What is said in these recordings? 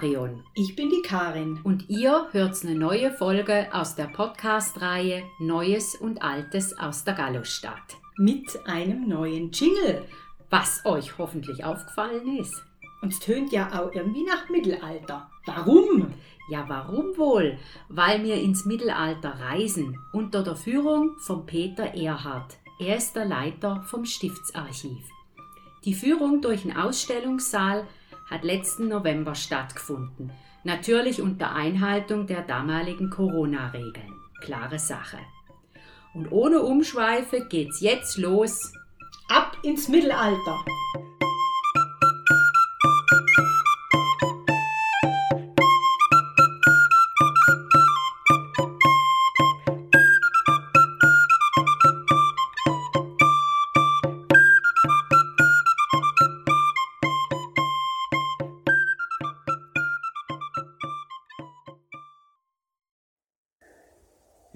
Marion. Ich bin die Karin. Und ihr hört eine neue Folge aus der Podcast-Reihe Neues und Altes aus der Gallostadt. Mit einem neuen Jingle. Was euch hoffentlich aufgefallen ist. Und es tönt ja auch irgendwie nach Mittelalter. Warum? Ja, warum wohl? Weil wir ins Mittelalter reisen, unter der Führung von Peter Erhard. Er ist der Leiter vom Stiftsarchiv. Die Führung durch den Ausstellungssaal hat letzten November stattgefunden. Natürlich unter Einhaltung der damaligen Corona-Regeln. Klare Sache. Und ohne Umschweife geht's jetzt los. Ab ins Mittelalter!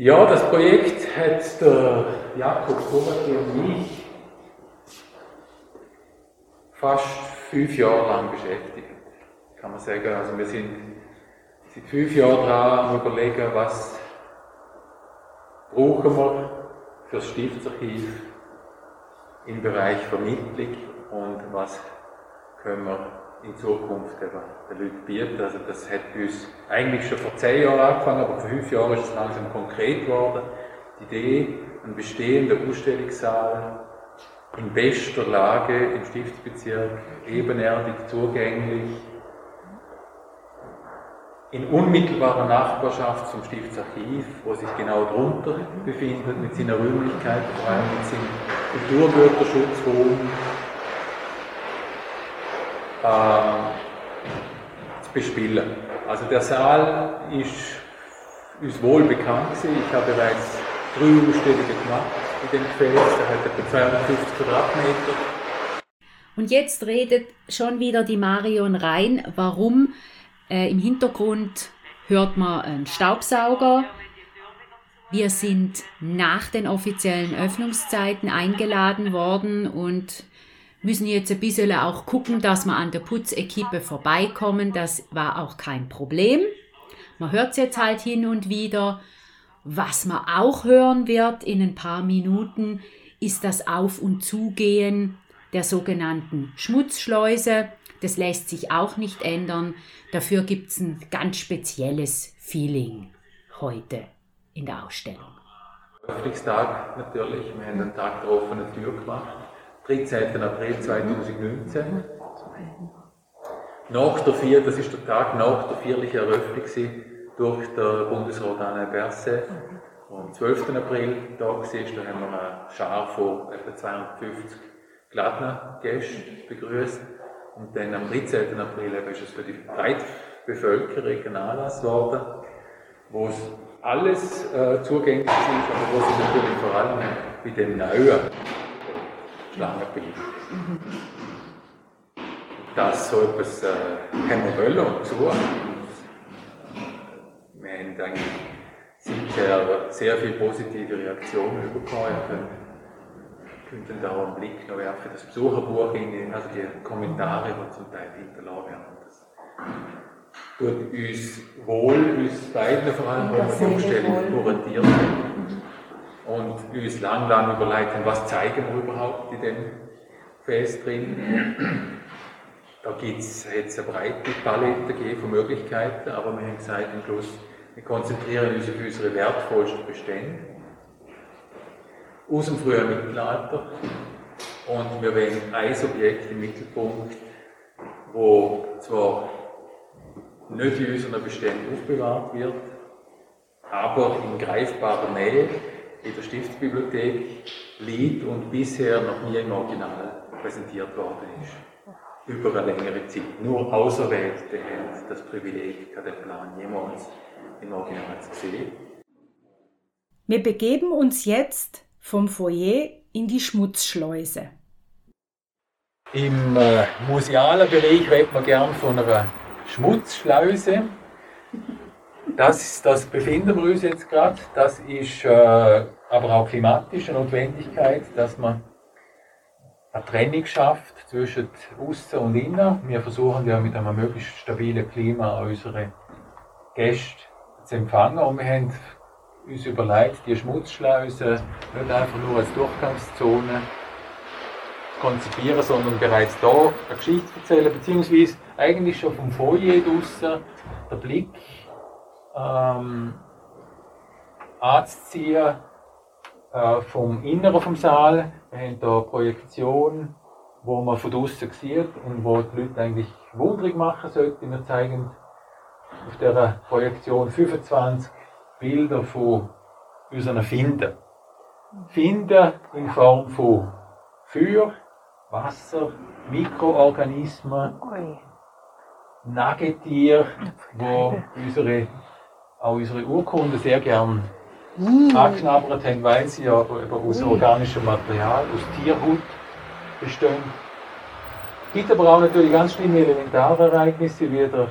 Ja, das Projekt hat der Jakob Vorati und mich fast fünf Jahre lang beschäftigt, kann man sagen. Also wir sind seit fünf Jahren dran am überlegen, was brauchen wir für das Stiftsarchiv im Bereich Vermittlung und was können wir in Zukunft eben den Leuten bieten. Also das hat uns eigentlich schon vor zehn Jahren angefangen, aber vor fünf Jahren ist es langsam konkret geworden. Die Idee, einen bestehenden Ausstellungssaal in bester Lage im Stiftsbezirk, ebenerdig, zugänglich, in unmittelbarer Nachbarschaft zum Stiftsarchiv, wo sich genau drunter befindet, mit seiner Räumlichkeit, vor allem mit seinem Kulturgüterschutzraum, zu bespielen. Also der Saal ist uns wohl bekannt gewesen. Ich habe bereits drei Ausstellungen gemacht in dem Gefäß. Der hat etwa 250 Quadratmeter. Und jetzt redet schon wieder die Marion rein, warum äh, im Hintergrund hört man einen Staubsauger. Wir sind nach den offiziellen Öffnungszeiten eingeladen worden und müssen jetzt ein bisschen auch gucken, dass wir an der Putzequipe vorbeikommen. Das war auch kein Problem. Man hört es jetzt halt hin und wieder. Was man auch hören wird in ein paar Minuten, ist das Auf- und Zugehen der sogenannten Schmutzschleuse. Das lässt sich auch nicht ändern. Dafür gibt es ein ganz spezielles Feeling heute in der Ausstellung. Öffnungstag natürlich. Wir haben einen Tag der offenen Tür gemacht. 13. April 2019. Nach der vier, das ist der Tag nach der vierlichen Eröffnung durch den Bundesrat Alain Berset. Am 12. April da war, da haben wir eine Schar von etwa 250 Gladner-Gästen begrüßt. Und dann am 13. April ist es für die breite Bevölkerung ein Anlass geworden, wo es alles äh, zugänglich ist, aber wo es natürlich vor allem bei dem Neuen Schlangenbild. Mhm. Das so etwas äh, haben wir wollen und so. Wir haben eigentlich sicher sehr viele positive Reaktionen bekommen. Ihr könnt, könnt da auch einen Blick noch werfen, das Besucherbuch, in, also die Kommentare, die zum Teil hinterlassen werden. Das tut uns wohl, uns beiden vor allem, wo wir die Umstellung kuratiert haben und uns lang, lang überlegt haben, was zeigen wir überhaupt in dem Fest drin. Da gibt es jetzt eine breite Palette von Möglichkeiten, aber wir haben gesagt am Schluss, wir konzentrieren uns auf unsere wertvollsten Bestände aus dem frühen Mittelalter und wir wollen ein Objekt im Mittelpunkt, wo zwar nicht in unseren Beständen aufbewahrt wird, aber in greifbarer Nähe in der Stiftsbibliothek liegt und bisher noch nie im Original präsentiert worden ist. Über eine längere Zeit. Nur Auserwählte haben das Privileg, den Plan jemals im Original zu sehen. Wir begeben uns jetzt vom Foyer in die Schmutzschleuse. Im äh, musealen Bereich redet man gern von einer Schmutzschleuse. Das, das befinden wir uns jetzt gerade. Das ist äh, aber auch klimatische Notwendigkeit, dass man eine Trennung schafft zwischen außen und innen. Wir versuchen ja mit einem möglichst stabilen Klima unsere Gäste zu empfangen und wir haben uns überlegt, die Schmutzschleuse nicht einfach nur als Durchgangszone konzipieren, sondern bereits da eine Geschichte erzählen, beziehungsweise eigentlich schon vom Foyer draussen der Blick ähm, anzuziehen äh, vom Inneren vom Saal. Wir haben hier eine Projektion, wo man von draussen sieht und wo die Leute eigentlich wundrig machen sollten. Wir zeigen auf dieser Projektion 25 Bilder von unseren Finden. Finden in Form von Feuer, Wasser, Mikroorganismen, Nagetier, wo unsere, auch unsere Urkunden sehr gern mm. angeknabbert haben, weil sie ja aus organischem Material, aus Tierhut bestehen. Es gibt aber auch natürlich ganz schlimme Elementarereignisse wie der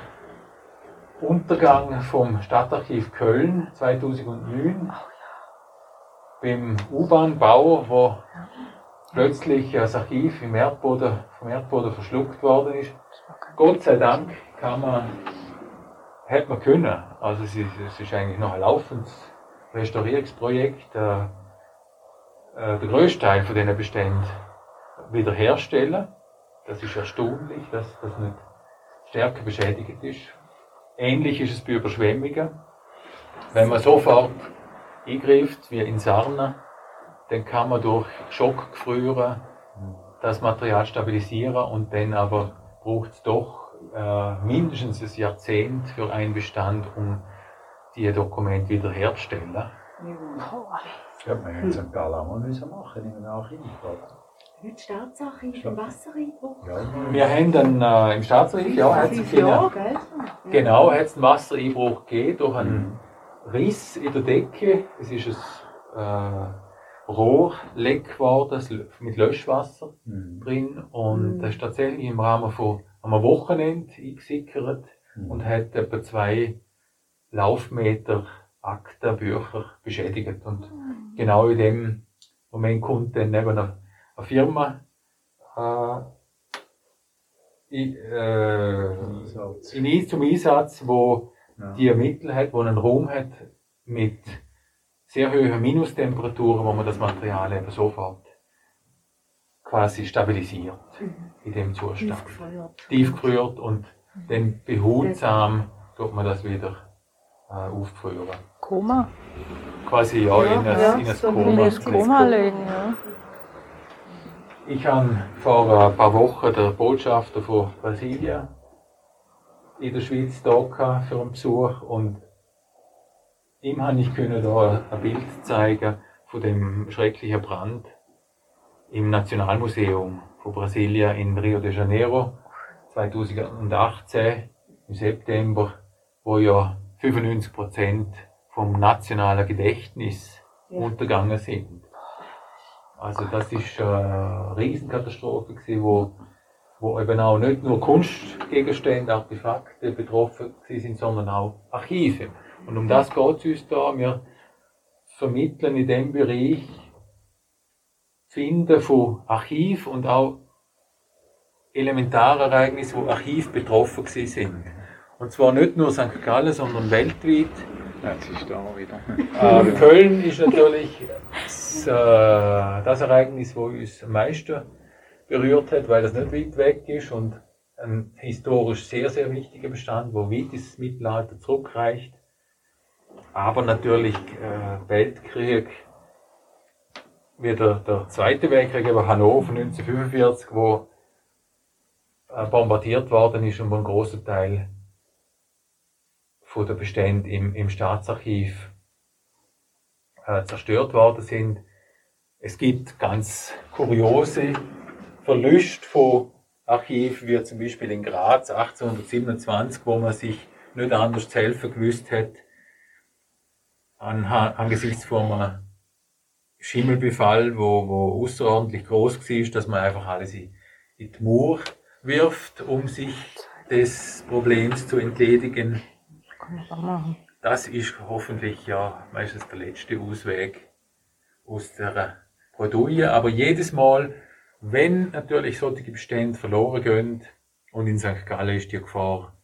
Untergang vom Stadtarchiv Köln 2009 beim U-Bahn-Bau, wo plötzlich das Archiv im Erdboden, vom Erdboden verschluckt worden ist. Gott sei Dank kann man, hätte man können. Also es ist, es ist eigentlich noch ein laufendes Restaurierungsprojekt. Äh, äh, der größte Teil von diesen Beständen wiederherstellen. Das ist erstaunlich, dass das nicht stärker beschädigt ist. Ähnlich ist es bei Überschwemmungen. Wenn man sofort eingreift, wie in Sarna, dann kann man durch Schockgefrieren das Material stabilisieren und dann aber braucht es doch äh, mindestens ein Jahrzehnt für einen Bestand, um die Dokumente wiederherzustellen. Ja, wir hätten St. Gallen auch mal müssen machen in einem Archiv? Heute Staatsarchiv im Wassereinbruch. Ja. Wir haben dann äh, im Staatsarchiv, ja, hat es ja, genau, hat es einen Wassereinbruch gegeben durch einen mhm. Riss in der Decke. Es ist ein äh, Rohrleck geworden mit Löschwasser mhm. drin und mhm. das ist tatsächlich im Rahmen von einem Wochenende eingesickert mhm. und hat etwa zwei Laufmeter Akten, Bücher beschädigt. Und mhm. genau in dem Moment kommt dann eben eine eine Firma äh, in, äh, in, zum Einsatz, wo ja. die Mittel hat, wo einen Raum hat mit sehr hohen Minustemperaturen, wo man das Material eben sofort quasi stabilisiert mhm. in dem Zustand. Tiefgefriert. Tiefgefriert und mhm. dann behutsam tut man das wieder äh, aufgefrieren. Koma? Quasi ja, ja in ein, ja, in ein Koma. In ein Koma legen, ja. Ich habe vor ein paar Wochen den Botschafter von Brasilien in der Schweiz da für einen Besuch und ihm habe ich können da ein Bild zeigen von dem schrecklichen Brand im Nationalmuseum von Brasilien in Rio de Janeiro 2018 im September, wo ja 95 Prozent vom nationalen Gedächtnis ja. untergegangen sind. Also das ist eine Riesenkatastrophe gewesen, wo, wo eben auch nicht nur Kunstgegenstände, Artefakte betroffen sind, sondern auch Archive. Und um das geht es uns da. Wir vermitteln in dem Bereich Finden von Archiv und auch Elementarereignisse, wo Archiv betroffen sind. Und zwar nicht nur St. Gallen, sondern weltweit. Jetzt ist da wieder. Äh, Köln ist natürlich das, äh, das Ereignis, das uns am meisten berührt hat, weil das nicht weit weg ist und ein historisch sehr, sehr wichtiger Bestand, wo weit ins Mittelalter zurückreicht. Aber natürlich äh, Weltkrieg, wie der, der Zweite Weltkrieg, aber Hannover 1945, wo äh, bombardiert worden ist und wo ein großer Teil von den Beständen im, im Staatsarchiv äh, zerstört worden sind. Es gibt ganz kuriose Verluste von Archiven, wie zum Beispiel in Graz 1827, wo man sich nicht anders zu helfen gewusst hat, an, angesichts von einem Schimmelbefall, wo, wo außerordentlich groß war, dass man einfach alles in, in die Mauer wirft, um sich des Problems zu entledigen. Das ist hoffentlich ja meistens der letzte Ausweg aus der Bredouille. Aber jedes Mal, Wenn natürlich solche Bestände verloren gehen, und in St. Gallen ist die Gefahr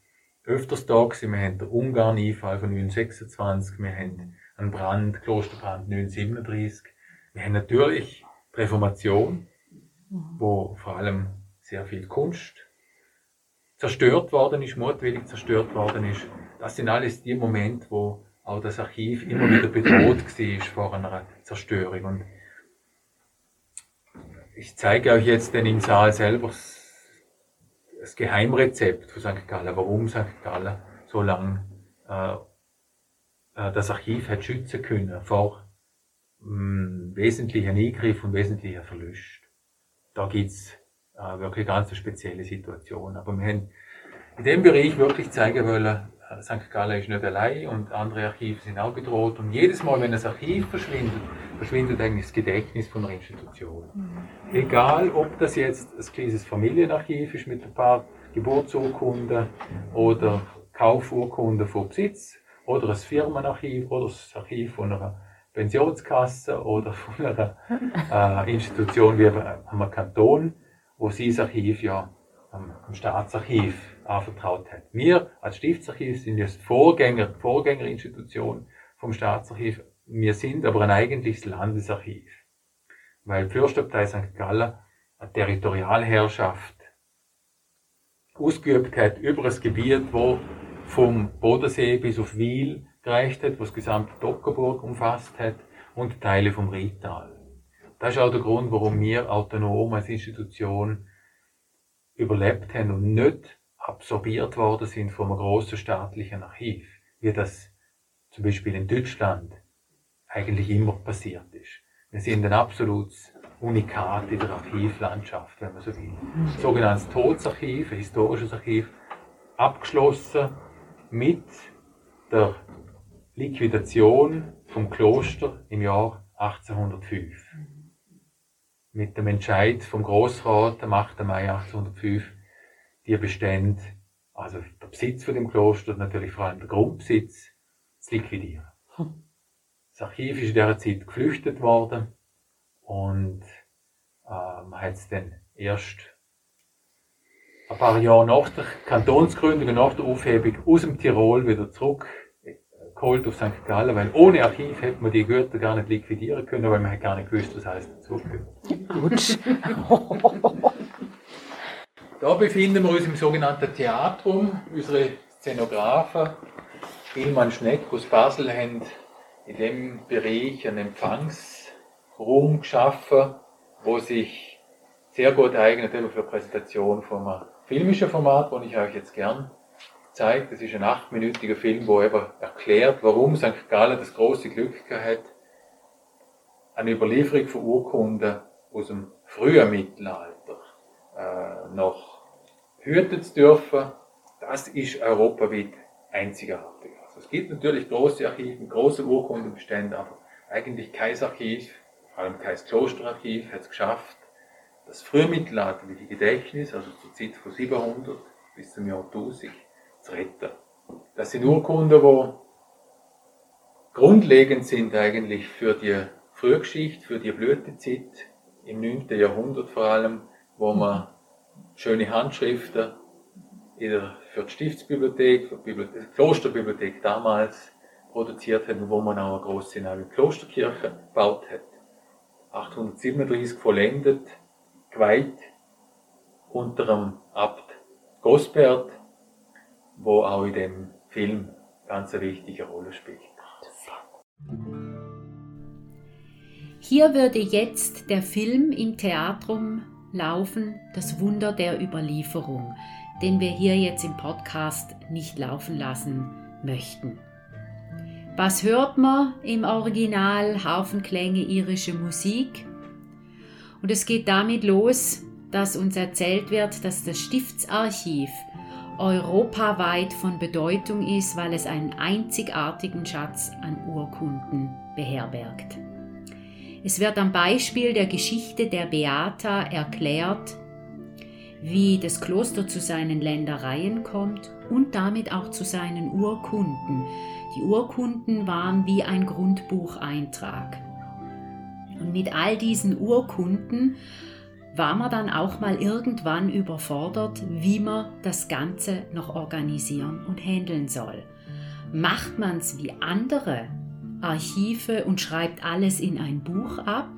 öfters da gewesen. Wir haben den Ungarn-Einfall von 1926, wir haben einen Brand, Klosterbrand 1937. Wir natürlich Reformation, wo vor allem sehr viel Kunst zerstört worden ist, mutwillig zerstört worden ist. Das sind alles die Momente, wo auch das Archiv immer wieder bedroht war vor einer Zerstörung. Und ich zeige euch jetzt denn im Saal selber das Geheimrezept von St. Gallen, warum St. Gallen so lange äh, äh, das Archiv hat schützen können vor mh, wesentlichen Eingriff und wesentlichen Verlust. Da gibt's äh, wirklich ganz eine spezielle Situation. Aber wir haben in dem Bereich wirklich zeigen wollen, äh, St. Gallen ist nicht allein und andere Archive sind auch bedroht. Und jedes Mal, wenn ein Archiv verschwindet, verschwindet eigentlich das Gedächtnis von einer Institution. Mhm. Egal, ob das jetzt ein kleines Familienarchiv ist mit ein paar Geburtsurkunden oder Kaufurkunden von Besitz oder ein Firmenarchiv oder das Archiv von einer Pensionskasse oder von einer äh, Institution wie einem Kanton, wo sie das Archiv ja am, am Staatsarchiv anvertraut hat. Wir als Stiftsarchiv sind jetzt Vorgänger, Vorgängerinstitution vom Staatsarchiv. Wir sind aber ein eigentliches Landesarchiv. Weil die Fürstabtei St. Gallen eine Territorialherrschaft ausgeübt hat über das Gebiet, wo vom Bodensee bis auf Wiel gereicht hat, was gesamte Dockerburg umfasst hat und Teile vom Rital. Das ist auch der Grund, warum wir autonom als Institution überlebt haben und nicht absorbiert worden sind von einem grossen staatlichen Archiv, wie das zum Beispiel in Deutschland eigentlich immer passiert ist. Wir sind ein absolutes Unikat in der Archivlandschaft, wenn man so will. Ein sogenanntes Todesarchiv, ein historisches Archiv, abgeschlossen mit der Liquidation vom Kloster im Jahr 1805. Mit dem Entscheid vom Grossrat am 8. Mai 1805 die Bestände, also der Besitz von dem Kloster, natürlich vor allem der Grundbesitz, zu liquidieren. Das Archiv ist in dieser Zeit geflüchtet worden und äh, man hat es dann erst ein paar Jahre nach der Kantonsgründung und nach der Aufhebung aus dem Tirol wieder zurückgeholt auf St. Gallen, weil ohne Archiv hätte man die Güter gar nicht liquidieren können, weil man hat gar nicht gewusst, was alles dazugehört. Da befinden wir uns im sogenannten Theatrum. Unsere Szenografen Hilmann Schneck aus Basel haben in dem Bereich einen Empfangsraum geschaffen, wo sich sehr gut eignet für Präsentation von einem filmischen Format, das ich euch jetzt gern zeige. Das ist ein achtminütiger Film, wo eben erklärt, warum St. Gallen das große Glück gehabt eine Überlieferung von Urkunden aus dem frühen Mittelalter äh, noch hüten zu dürfen, das ist europaweit einzigartig. Also es gibt natürlich große Archive, große Urkundenbestände, aber eigentlich kein Archiv, vor allem kein Klosterarchiv, hat es geschafft, das frühmittelalterliche Gedächtnis, also zur Zeit von 700 bis zum Jahr 1000, zu retten. Das sind Urkunden, die grundlegend sind eigentlich für die Frühgeschichte, für die Blütezeit im 9. Jahrhundert vor allem, wo man schöne Handschriften für die Stiftsbibliothek, für die Bibliothek, Klosterbibliothek damals produziert hat und wo man auch eine große neue Klosterkirche gebaut hat. 837 vollendet, geweiht unter dem Abt Gosbert, wo auch in dem Film ganz eine wichtige Rolle spielt. Hier würde jetzt der Film im Theatrum laufen, das Wunder der Überlieferung, den wir hier jetzt im Podcast nicht laufen lassen möchten. Was hört man im Original? Haufenklänge irische Musik. Und es geht damit los, dass uns erzählt wird, dass das Stiftsarchiv europaweit von Bedeutung ist, weil es einen einzigartigen Schatz an Urkunden beherbergt. Es wird am Beispiel der Geschichte der Beata erklärt, wie das Kloster zu seinen Ländereien kommt und damit auch zu seinen Urkunden. Die Urkunden waren wie ein Grundbucheintrag. Und mit all diesen Urkunden war man dann auch mal irgendwann überfordert, wie man das Ganze noch organisieren und handeln soll. Macht man es wie andere Archive und schreibt alles in ein Buch ab?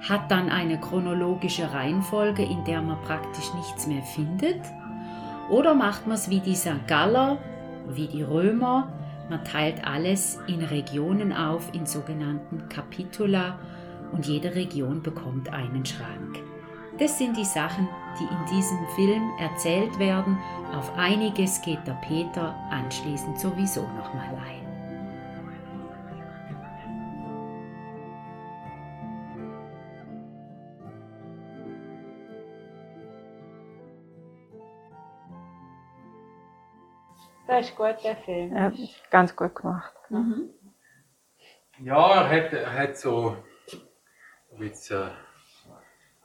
Hat dann eine chronologische Reihenfolge, in der man praktisch nichts mehr findet? Oder macht man es wie die St. Galler, wie die Römer, man teilt alles in Regionen auf, in sogenannten Kapitula und jede Region bekommt einen Schrank. Das sind die Sachen, die in diesem Film erzählt werden. Auf einiges geht der Peter anschließend sowieso nochmal ein. Das ist gut, der Film. Ja, ganz gut gemacht. Mhm. Ja, er hat, er hat so bisschen äh,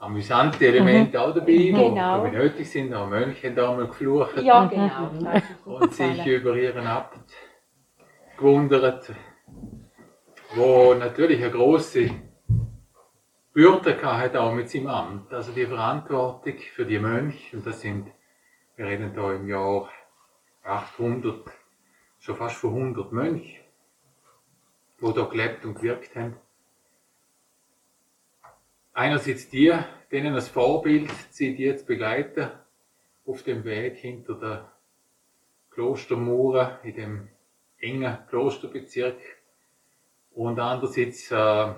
amüsante Elemente auch dabei, die Genau. nötig sind. Auch Mönche haben da mal geflucht Ja, genau. Und sich über ihren Abt gewundert, wo natürlich eine große Bürde hatte auch mit seinem Amt. Also die Verantwortung für die Mönche, und das sind, wir reden da im Jahr 800, schon fast von 100 Mönchen, die da gelebt und gewirkt haben. Einerseits die, denen als Vorbild, sie die jetzt begleiten, auf dem Weg hinter der Klostermauern in dem engen Klosterbezirk und andererseits äh,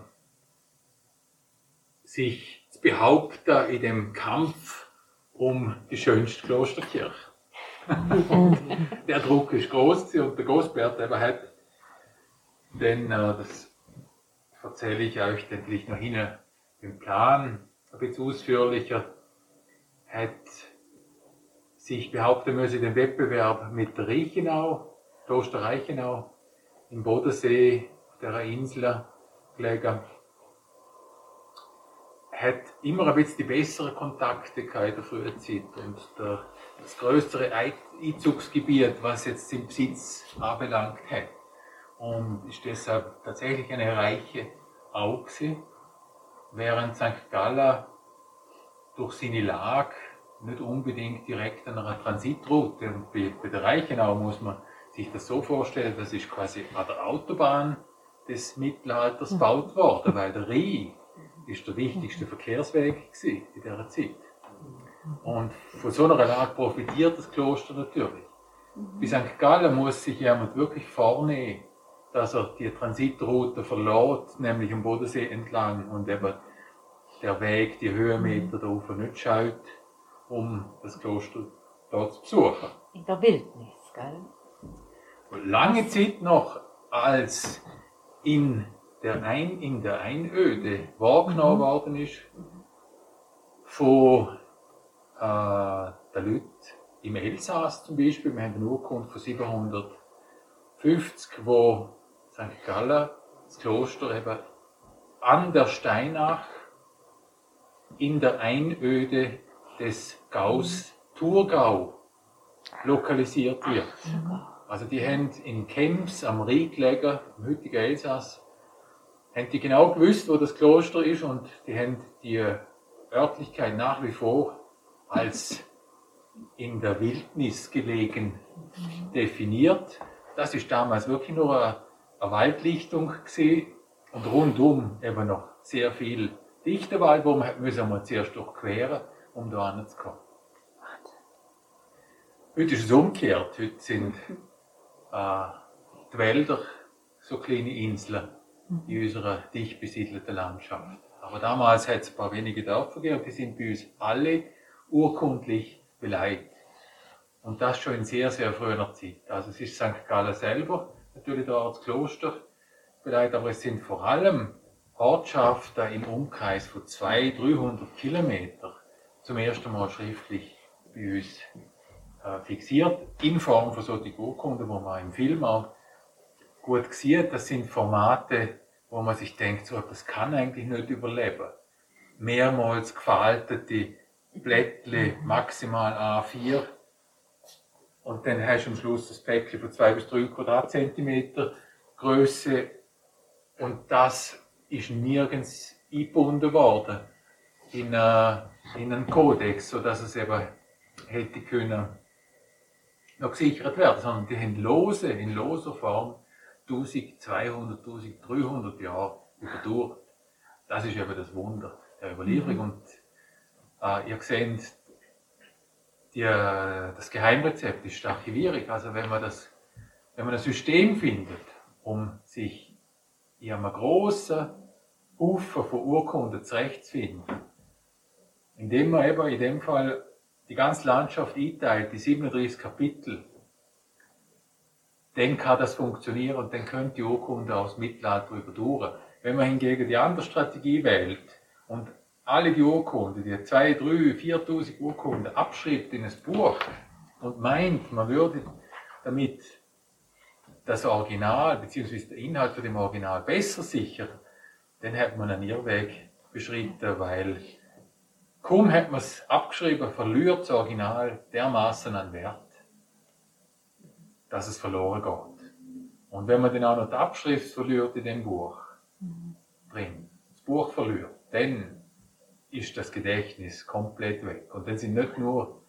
sich zu behaupten in dem Kampf um die schönste Klosterkirche. der Druck ist groß und der Großbert eben hat, denn äh, das erzähle ich euch dann gleich noch hin, den Plan ein bisschen ausführlicher, hat sich behaupten müssen, den Wettbewerb mit der Reichenau, Kloster Reichenau, im Bodensee, auf der Insel gelegen, hat immer ein bisschen die besseren Kontakte gehabt in der frühen Zeit und der, das größere Ei- Einzugsgebiet, was jetzt den Besitz anbelangt hat. Und ist deshalb tatsächlich eine reiche Au gewesen, während St. Galla durch seine Lage nicht unbedingt direkt an einer Transitroute. Und bei, bei der Reichenau muss man sich das so vorstellen, das ist quasi an der Autobahn des Mittelalters gebaut worden, weil der Rhein ist der wichtigste Verkehrsweg gewesen in dieser Zeit. Und von so einer Lage profitiert das Kloster natürlich. Bei St. Gallen muss sich jemand wirklich vornehmen, dass er die Transitroute verlässt, nämlich am Bodensee entlang und eben der Weg, die Höhenmeter da oben nicht schaut, um das Kloster dort zu besuchen. In der Wildnis, gell? Und lange Zeit noch als in der, Ein, in der Einöde wahrgenommen worden ist von äh, den Leuten im Elsass zum Beispiel. Wir haben eine Urkunde von 750, wo St. Gallen, das Kloster eben an der Steinach in der Einöde des Gaus Thurgau lokalisiert wird. Also die haben in Kems am Rhein gelegen, im heutigen Elsass, haben die genau gewusst, wo das Kloster ist und die haben die Örtlichkeit nach wie vor als in der Wildnis gelegen definiert. Das ist damals wirklich nur eine, eine Waldlichtung gewesen und rundum eben noch sehr viel Dichterwald, wo man müssen wir zuerst durchqueren, um da hinzukommen. Heute ist es umgekehrt. Heute sind äh, die Wälder so kleine Inseln in unserer dicht besiedelten Landschaft. Aber damals hat es ein paar wenige Dörfer gegeben die sind bei uns alle urkundlich beleidigt. Und das schon in sehr, sehr früher Zeit. Also es ist St. Gallen selber, natürlich da als Kloster beleidigt, aber es sind vor allem Ortschaften im Umkreis von 200, 300 Kilometern zum ersten Mal schriftlich bei uns äh, fixiert, in Form von solchen Urkunden, wo man im Film auch gut sieht. Das sind Formate, wo man sich denkt, so etwas kann eigentlich nicht überleben. Mehrmals gefaltete Blättle, maximal A4. Und dann hast du am Schluss das Päckchen von 2 bis 3 Quadratzentimeter Größe. Und das ist nirgends eingebunden worden in, äh, in einen Kodex, sodass es eben hätte können noch gesichert werden, sondern die haben lose, in loser Form 1200, 1300 Jahre überdauert. Das ist eben das Wunder der Überlieferung. Mhm. Und äh, ihr seht, die, das Geheimrezept ist Archivierung. Also wenn man, das, wenn man ein System findet, um sich in einem großen Haufen von Urkunden zurechtzufinden, indem man eben in dem Fall die ganze Landschaft einteilt, die 37 Kapitel, dann kann das funktionieren und dann könnte die Urkunde aus Mittelalter überdauern. Wenn man hingegen die andere Strategie wählt und alle die Urkunden, die 2, 3, 4.000 Urkunden abschreibt in ein Buch und meint, man würde damit das Original bzw. der Inhalt von dem Original besser sichern, dann hat man einen Irrweg beschritten, weil kaum hat man es abgeschrieben, verliert das Original dermaßen an Wert, dass es verloren geht. Und wenn man dann auch noch die Abschrift verliert in dem Buch drin, das Buch verliert, dann ist das Gedächtnis komplett weg. Und dann sind nicht nur,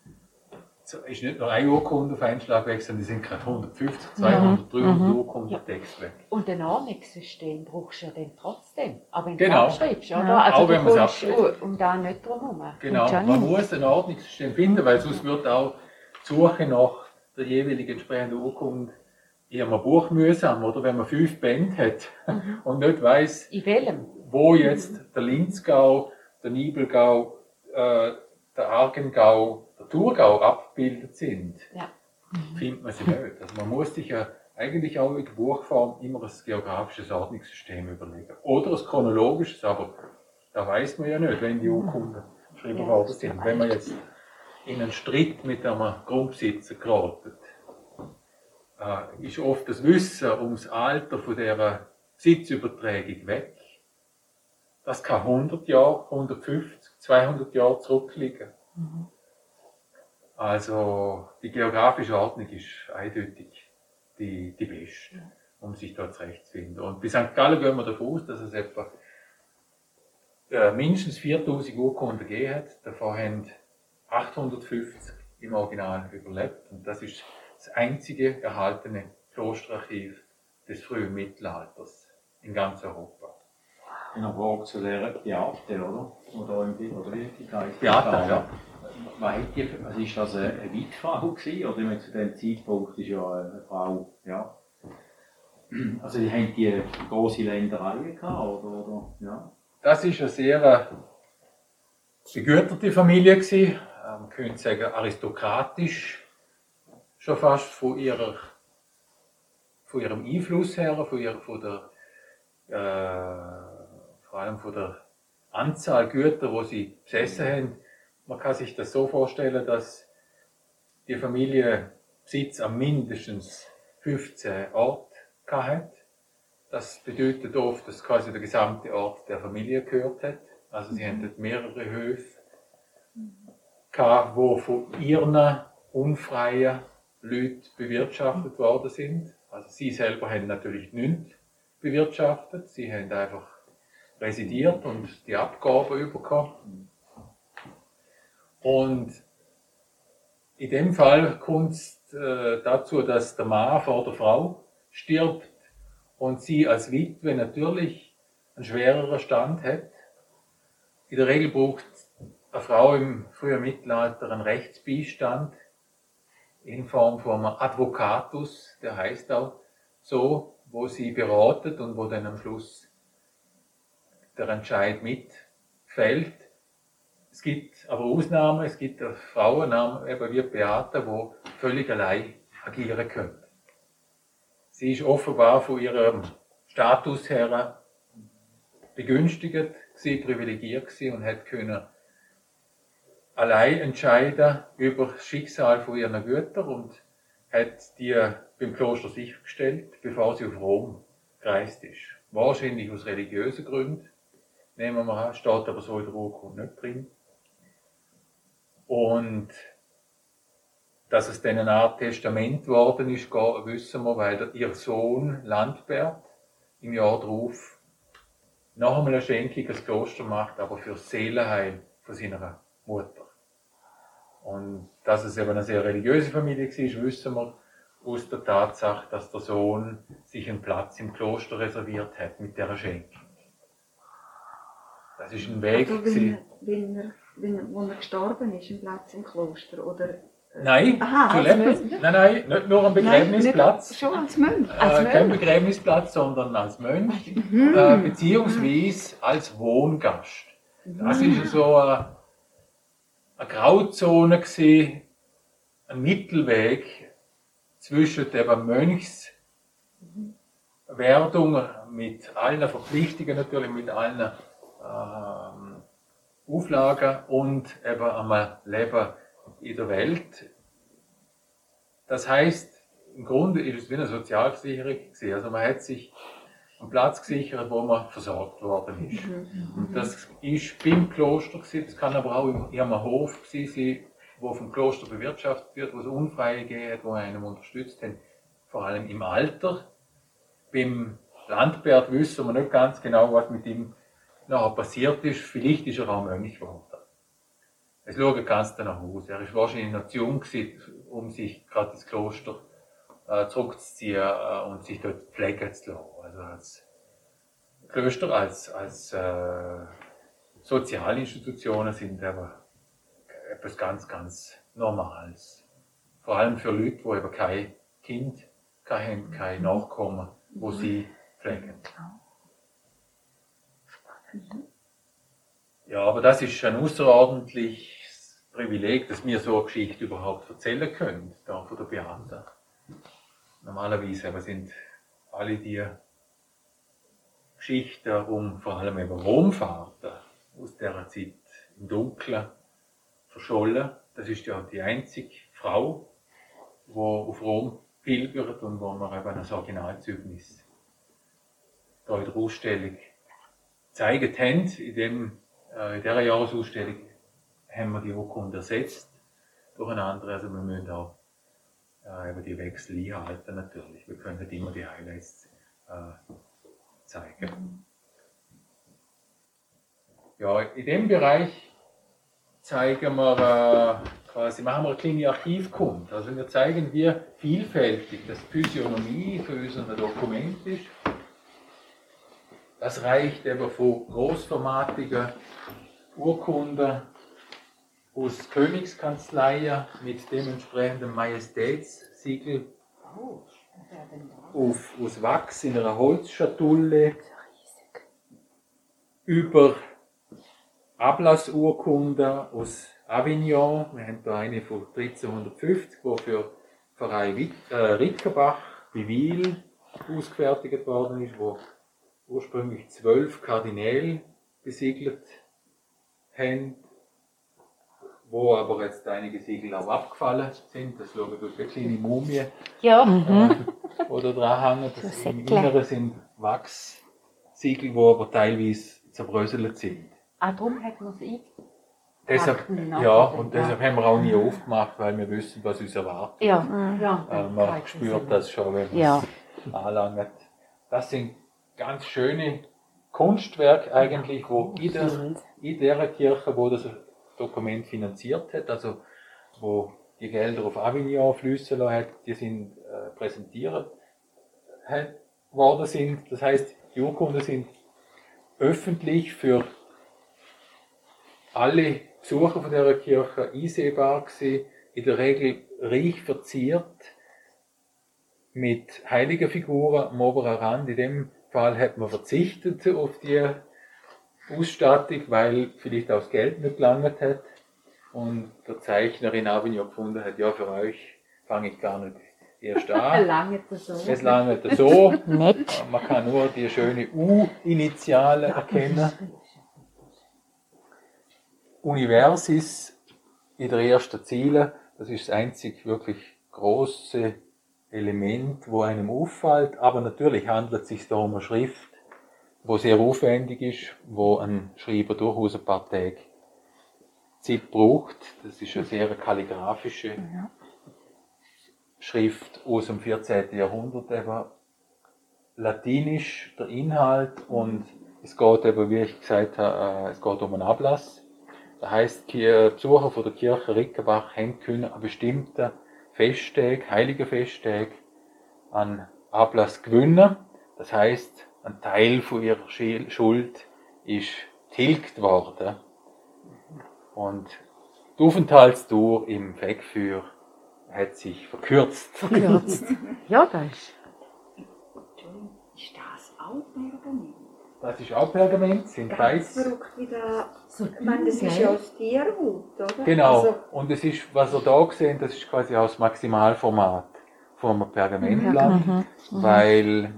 ist nicht nur eine Urkunde auf einen Schlag weg, sondern die sind gerade 150, 200, 300 mhm. Urkunden ja. Text weg. Und ein Ordnungssystem brauchst du ja dann trotzdem. Aber wenn genau. du abschreibst, oder? Ja. Also auch wenn man es Und da nicht drumherum. Genau, man muss ein Ordnungssystem finden, weil sonst wird auch die Suche nach der jeweiligen entsprechenden Urkunde eher ein Buch mühsam, oder? Wenn man fünf Bände hat mhm. und nicht weiß, wo jetzt der Linzgau der Nibelgau, äh, der Argengau, der Thurgau abgebildet sind, ja. findet man sie nicht. Also man muss sich ja eigentlich auch in der Buchform immer ein geografisches Ordnungssystem überlegen. Oder ein chronologisches, aber da weiß man ja nicht, wenn die Urkunden geschrieben ja, worden sind. Wenn man jetzt in einen Streit mit einem Grundbesitzer geraten, äh, ist oft das Wissen um das Alter von dieser Besitzübertragung weg. Das kann 100 Jahre, 150, 200 Jahre zurückliegen. Mhm. Also die geografische Ordnung ist eindeutig die, die beste, um sich da zurechtzufinden. Und bei St. Gallen gehen wir davon aus, dass es etwa äh, mindestens 4000 Urkunden gegeben hat. Davon haben 850 im Original überlebt. Und das ist das einzige erhaltene Klosterarchiv des frühen Mittelalters in ganz Europa in der Frage zu der Theater, oder? Oder, im, oder wie die heißt Theater, ja. Was die, also ist das eine, eine Weitfrau gewesen? Oder meine, zu dem Zeitpunkt ist ja eine Frau, ja. Also die haben die große Ländereien gehabt, oder, oder, ja. Das ist eine sehr begüterte Familie gewesen. Man ähm, könnte sagen aristokratisch, schon fast von ihrer von ihrem Einfluss her, von, ihrer, von der äh, allem von der Anzahl Güter, wo sie besessen haben. Man kann sich das so vorstellen, dass die Familie Besitz an mindestens 15 Orten hat. Das bedeutet oft, dass quasi der gesamte Ort der Familie gehört hat. Also sie mhm. hatten mehrere Höfe, gehabt, wo von ihren unfreien Leuten bewirtschaftet worden sind. Also sie selber haben natürlich nichts bewirtschaftet. Sie haben einfach residiert und die Abgabe bekommen. Und in dem Fall kommt es äh, dazu, dass der Mann vor der Frau stirbt und sie als Witwe natürlich einen schwereren Stand hat. In der Regel braucht eine Frau im frühen Mittelalter einen Rechtsbeistand in Form von einem Advocatus, der heißt auch so, wo sie beratet und wo dann am Schluss der Entscheid mitfällt. Es gibt aber Ausnahmen, es gibt Frauen, eben wie Beate, die völlig allein agieren können. Sie ist offenbar von ihrem Status her begünstigt, gewesen, privilegiert gewesen und hat können allein entscheiden über das Schicksal von ihren Gütern und hat die beim Kloster sichergestellt, bevor sie auf Rom gereist ist. Wahrscheinlich aus religiösen Gründen, nehmen wir an, steht aber so in der Urkunde nicht drin. Und dass es dann eine Art Testament geworden ist, wissen wir, weil ihr Sohn Landbert im Jahr darauf noch einmal eine Schenkung ins Kloster macht, aber für Seelenheil von seiner Mutter. Und dass es eben eine sehr religiöse Familie war, wissen wir aus der Tatsache, dass der Sohn sich einen Platz im Kloster reserviert hat mit der Schenkung. Das ist ein Weg. Also, wenn wenn er, wenn er, wo er gestorben ist, ein Platz im Kloster? Oder, Nein, Aha, zu als Mönch? nein, nein, nicht nur am Begräbnisplatz. Nein, schon als Mönch. Äh, kein Begräbnisplatz, sondern als Mönch, äh, beziehungsweise als Wohngast. Das ist so eine, eine Grauzone gewesen, ein Mittelweg zwischen der Mönchswerdung mit allen Verpflichtungen natürlich, mit allen ähm, Auflagen und eben einem Leben in der Welt. Das heißt, im Grunde ist es wie eine Sozialversicherung gewesen. Also man hat sich einen Platz gesichert, wo man versorgt worden ist. Und das ist beim Kloster gewesen, das kann aber auch im in einem Hof gewesen sein, wo vom Kloster bewirtschaftet wird, wo es Unfreie geht, wo einem unterstützt haben, vor allem im Alter. Beim Landbert wissen wir nicht ganz genau, was mit ihm nachher passiert ist. Vielleicht ist er auch Mönch geworden. Es schaut ganz danach aus. Er ist wahrscheinlich noch zu jung gewesen, um sich gerade ins Kloster äh, zurückzuziehen äh, und sich dort pflegen zu lassen. Also als Klöster, als, als äh, Sozialinstitutionen sind aber etwas ganz, ganz Normales. Vor allem für Leute, die eben kein Kind kein, kein Nachkommen, wo sie pflegen. Ja, aber das ist ein außerordentliches Privileg, dass wir so eine Geschichte überhaupt erzählen können, da von der Beate. Normalerweise aber sind alle die Geschichten um vor allem eben Romfahrten aus dieser Zeit im Dunkeln verschollen. Das ist ja die einzige Frau, die auf Rom pilgert und wo wir eben das Originalzeugnis da in der Ausstellung gezeigt haben. In, dem, äh, in dieser Jahresausstellung haben wir die Urkunde ersetzt durch eine andere. Also wir müssen auch äh, eben die Wechsel einhalten natürlich. Wir können nicht immer die Highlights äh, zeigen. Ja, in dem Bereich zeigen wir äh, quasi, machen wir eine kleine Archivkunde. Also wir zeigen, wie vielfältig das Physiognomie für unseren Dokument ist. Das reicht eben von großformatigen Urkunden aus Königskanzleien mit dementsprechenden Majestätssiegel auf, aus Wachs in einer Holzschatulle über Ablassurkunden aus Avignon. Wir haben da eine von 1350, die für Pfarrei Witt, äh, Rickerbach bei Wiel ausgefertigt worden ist, wo ursprünglich zwölf Kardinäle besiegelt haben, wo aber jetzt einige Siegel auch abgefallen sind. Das schauen durch eine kleine Mumie, Ja. äh, oder dran hängen. Das So Im. Inneren sind Wachssiegel, die aber teilweise zerbröselt sind. Ah, darum hat man ein. Deshalb, ja, und deshalb haben wir auch nie aufgemacht, weil wir wissen, was uns erwartet. Ja. ja. Äh, man spürt das schon, wenn man Ja. es anlangt. Das sind ganz schöne Kunstwerke eigentlich, wo in, der, in der Kirche, wo das Dokument finanziert hat, also wo die Gelder auf Avignon fließen lassen hat, die sind äh, präsentiert hat, worden sind. Das heißt, die Urkunden sind öffentlich für alle Besucher von der Kirche einsehbar gewesen, in der Regel reich verziert mit heiligen Figuren am oberen Rand. In dem Fall hat man verzichtet auf die Ausstattung, weil vielleicht auch das Geld nicht gelangt hat. Und der Zeichner in Avignon gefunden hat, ja, für euch fange ich gar nicht erst an. Lange das so. Es langt so. Man kann nur die schöne U-Initiale erkennen. Universis in der ersten Ziele, das ist das einzig wirklich große Element, wo einem auffällt, aber natürlich handelt es sich da um eine Schrift, wo sehr aufwendig ist, wo ein Schreiber durchaus ein paar Tage Zeit braucht. Das ist eine sehr kalligraphische Schrift aus dem 14. Jahrhundert, eben latinisch der Inhalt und es geht eben, wie ich gesagt habe, äh, es geht um einen Ablass. Das heisst, die Besucher von der Kirche Rickenbach haben können an bestimmten Festtagen, heiligen Festtagen, an Ablass gewinnen. Das heisst, ein Teil von ihrer Schuld ist tilgt worden. Und die Aufenthaltsdauer im Wegführ hat sich verkürzt. Verkürzt. ja, das ist. Ist das auch Pergament? Das ist auch Pergament, sind Ganz beides. verrückt wie da. So Ich meine, das ist ja aus Tierhaut, oder? Genau. Also, Und es ist, was ihr da seht, das ist quasi auch das Maximalformat vom Pergamentblatt, weil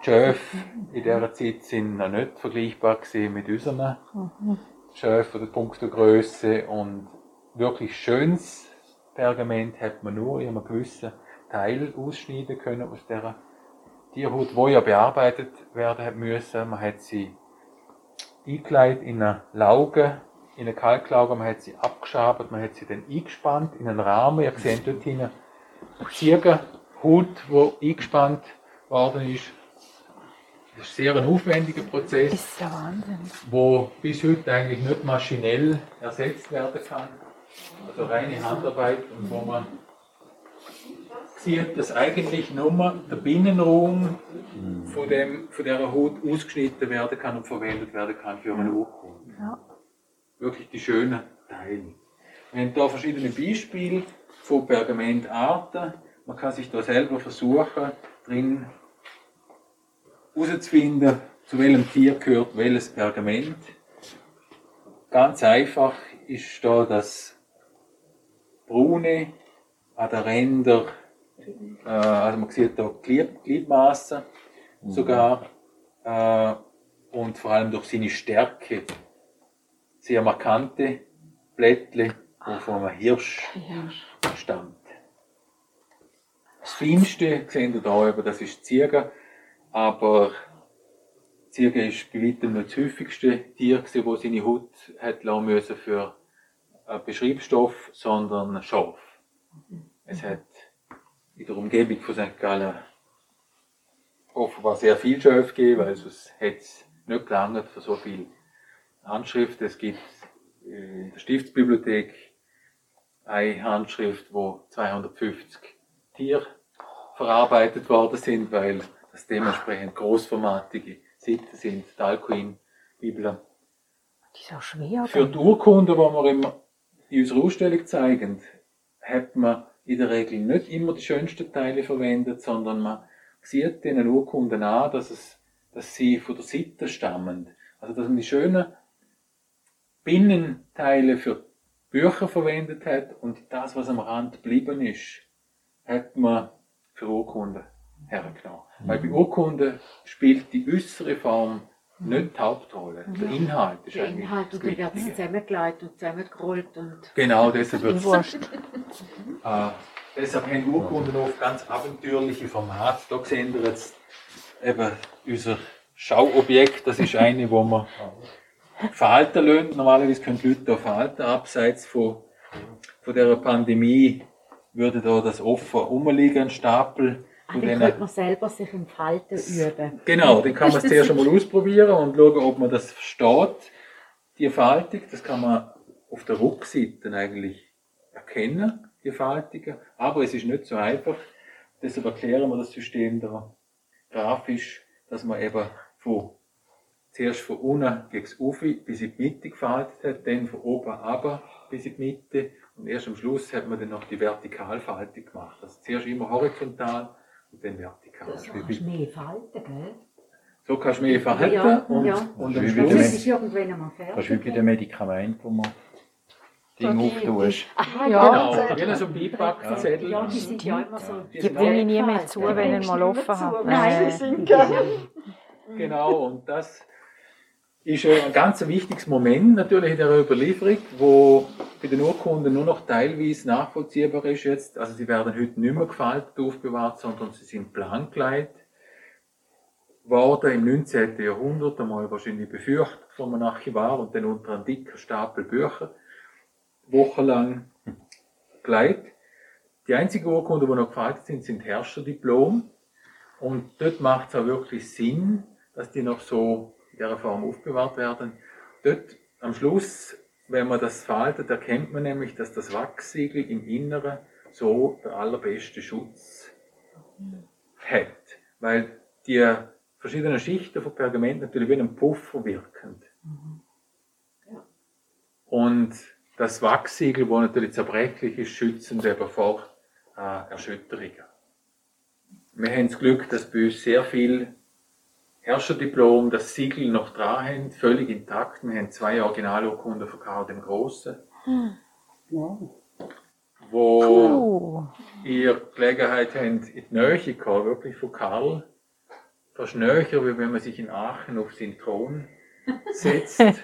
die Schöfe in dieser Zeit sind noch nicht vergleichbar mit unseren Schöfen oder punkto Größe und wirklich schönes Pergament hat man nur in einem gewissen Teil ausschneiden können aus dieser Tierhaut, die ja bearbeitet werden hat müssen. Man hat sie eingekleidet in eine Lauge, in eine Kalklauge, man hat sie abgeschabt, man hat sie dann eingespannt in einen Rahmen. Ihr seht dort hinten Ziegenhaut, die eingespannt worden ist. Das ist sehr ein aufwendiger Prozess, Ist ja Wahnsinn. wo bis heute eigentlich nicht maschinell ersetzt werden kann. Also reine Handarbeit und wo man sieht, dass eigentlich nur der Binnenraum von, dem, von dieser Haut ausgeschnitten werden kann und verwendet werden kann für eine Urkunde. Ja. Wirklich die schönen Teile. Wir haben hier verschiedene Beispiele von Pergamentarten. Man kann sich da selber versuchen, drin herauszufinden, zu welchem Tier gehört welches Pergament. Ganz einfach ist da das braune an den Rändern, äh, also man sieht da Glied, Gliedmaßen sogar äh, und vor allem durch seine Stärke sehr markante Blättchen, die von einem Hirsch stammt. Das Feinste sehen ihr da eben, das ist die Ziege, aber Ziege ist bei weitem nicht das häufigste Tier, das seine Haut hat lassen müssen für einen Beschreibstoff, sondern ein Schaf. Es hat in der Umgebung von St. Gallen offenbar sehr viel Schafe gegeben, weil sonst hätte es nicht gelangt für so viele Handschriften. Es gibt in der Stiftsbibliothek eine Handschrift, wo 250 Tiere verarbeitet worden sind, weil das dementsprechend großformatige Seiten sind, die Alcuin-Bibeln. Die ist auch schwer. Für die Urkunden, die wir immer in unserer Ausstellung zeigen, hat man in der Regel nicht immer die schönsten Teile verwendet, sondern man sieht den Urkunden an, dass, es, dass sie von der Seite stammen. Also dass man die schönen Binnenteile für Bücher verwendet hat und das, was am Rand geblieben ist, hat man für Urkunden hergenommen. Weil bei Urkunden spielt die äußere Form nicht die Hauptrolle. Der Inhalt ist der eigentlich Inhalt das und wird es Wichtige. zusammengelegt und zusammengerollt und Genau, deshalb wird Wurscht. äh, deshalb haben Urkunden oft ganz abenteuerliche Formate. Da sehen wir jetzt eben unser Schauobjekt. Das ist eine, wo man verhalten lassen. Normalerweise können die Leute da verhalten. Abseits von, von dieser Pandemie würde da das offen rumliegen, ein Stapel. Ah, denen- könnte man selber sich im Falten üben. Genau, dann kann man es zuerst einmal ausprobieren und schauen, ob man das versteht. Die Faltung, das kann man auf der Rückseite eigentlich erkennen, die Faltungen. Aber es ist nicht so einfach. Deshalb erklären wir das System da grafisch, dass man eben von, zuerst von unten gegen Ufer bis in die Mitte gefaltet hat, dann von oben runter bis in die Mitte und erst am Schluss hat man dann noch die Vertikalfaltung gemacht. Also zuerst immer horizontal und dann vertikal. Das kannst du mehr falten, gell? So kannst du mehr verhalten Ja, und, ja. und Das am ist es irgendwann einmal Das ist wie bei fertig. den Medikamenten, wo man Ding auftust. Aha, Genau, ja. genau so Beipackzettel. Ja, die sind ja immer so. Die bringe ich nie mehr zu, wenn ich mal offen habe. Nein, die sind. Genau, und das ist ein ganz wichtiges Moment natürlich in der Überlieferung, wo bei den Urkunden nur noch teilweise nachvollziehbar ist jetzt. Also sie werden heute nicht mehr gefaltet aufbewahrt, sondern sie sind blank gelegt worden im 19. Jahrhundert, einmal wahrscheinlich befürchtet von einem Archivar und dann unter einem dicken Stapel Bücher wochenlang gelegt. Die einzigen Urkunden, die noch gefaltet sind, sind Herrscherdiplom. Und dort macht es auch wirklich Sinn, dass die noch so in dieser Form aufbewahrt werden. Dort am Schluss wenn man das faltet, erkennt man nämlich, dass das Wachsiegel im Inneren so der allerbeste Schutz hat. Weil die verschiedenen Schichten von Pergament natürlich wie ein Puffer wirken. Und das Wachsiegel, wo natürlich zerbrechlich ist, schützen eben vor äh, Erschütterungen. Wir haben das Glück, dass bei uns sehr viel Herrscherdiplom, das Siegel noch dran haben, völlig intakt. Wir haben zwei Originalurkunden von Karl dem Großen. Wow. Wo cool. ihr Gelegenheit habt, in die Nähe kommen, wirklich von Karl. Fast näher, wie wenn man sich in Aachen auf seinen Thron setzt.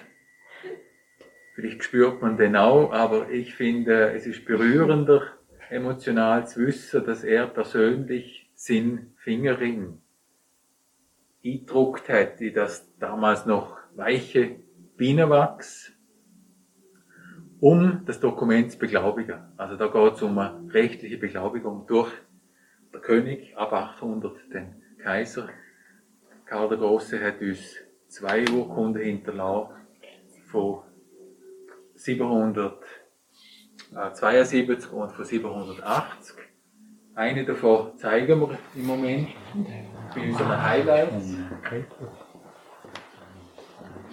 Vielleicht spürt man den auch, aber ich finde, es ist berührender, emotional zu wissen, dass er persönlich seinen Fingerring eingedruckt hat, die das damals noch weiche Bienenwachs, um das Dokument zu beglaubigen. Also da geht es um eine rechtliche Beglaubigung durch der König ab 800, den Kaiser. Karl der Große hat uns zwei Urkunden hinterlassen von 772 und von 780. Eine davon zeigen wir im Moment bei unseren Highlights.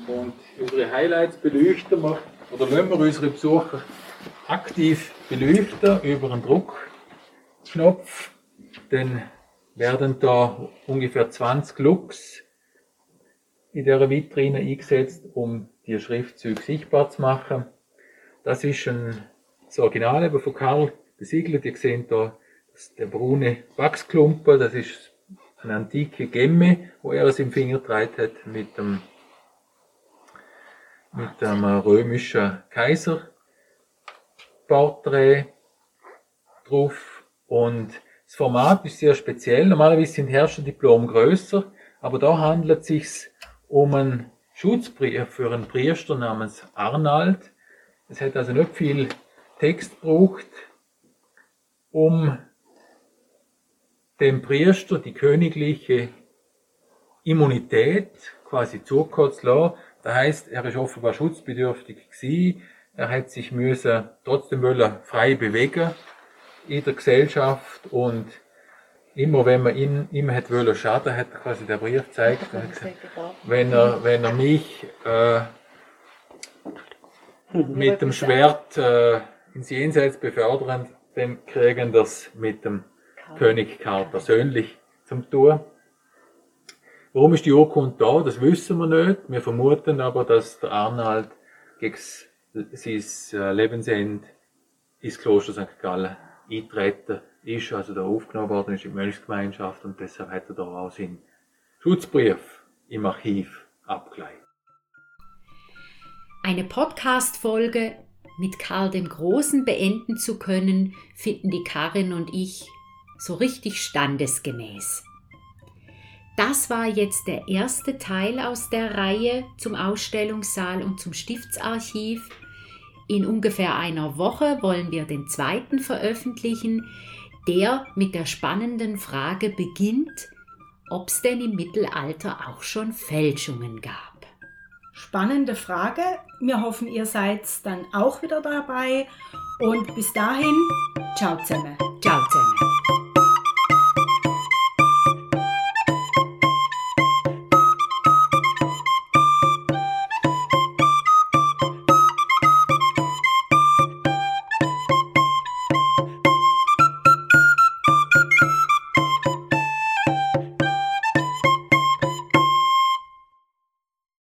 Und unsere Highlights beleuchten wir, oder wollen wir unsere Besucher aktiv beleuchten über einen Druckknopf. Dann werden da ungefähr 20 Lux in der Vitrine eingesetzt, um die Schriftzüge sichtbar zu machen. Das ist ein, das Original eben von Karl besiegelt. Ihr seht da der braune Wachsklumpen, das ist eine antike Gemme, wo er es im Finger getragen hat mit dem, mit dem römischen Kaiserporträt drauf. Und das Format ist sehr speziell. Normalerweise sind Herrscherdiplom größer, aber da handelt es sich um einen Schutzbrief für einen Priester namens Arnald. Es hat also nicht viel Text gebraucht, um dem Priester die königliche Immunität quasi zukommen zu lassen. Das heißt, er ist offenbar schutzbedürftig gewesen. Er hat sich müssen trotzdem wollen frei bewegen in der Gesellschaft und immer wenn man ihn, ihm hat wollen schaden, hat er quasi der Brief gezeigt. Wenn er, wenn er mich äh, mit dem Schwert äh, ins Jenseits befördern, dann kriegen das mit dem König Karl persönlich zum Tun. Warum ist die Urkunde da? Das wissen wir nicht. Wir vermuten aber, dass der Arnold gegen sein äh, Lebensende ins Kloster St. Gallen eintreten ist, also da aufgenommen worden ist in die Mönchsgemeinschaft und deshalb hat er da auch seinen Schutzbrief im Archiv abgeleitet. Eine Podcast-Folge mit Karl dem Großen beenden zu können, finden die Karin und ich so richtig standesgemäß. Das war jetzt der erste Teil aus der Reihe zum Ausstellungssaal und zum Stiftsarchiv. In ungefähr einer Woche wollen wir den zweiten veröffentlichen, der mit der spannenden Frage beginnt, ob es denn im Mittelalter auch schon Fälschungen gab. Spannende Frage. Wir hoffen, ihr seid dann auch wieder dabei. Und bis dahin, ciao zusammen. Ciao zusammen.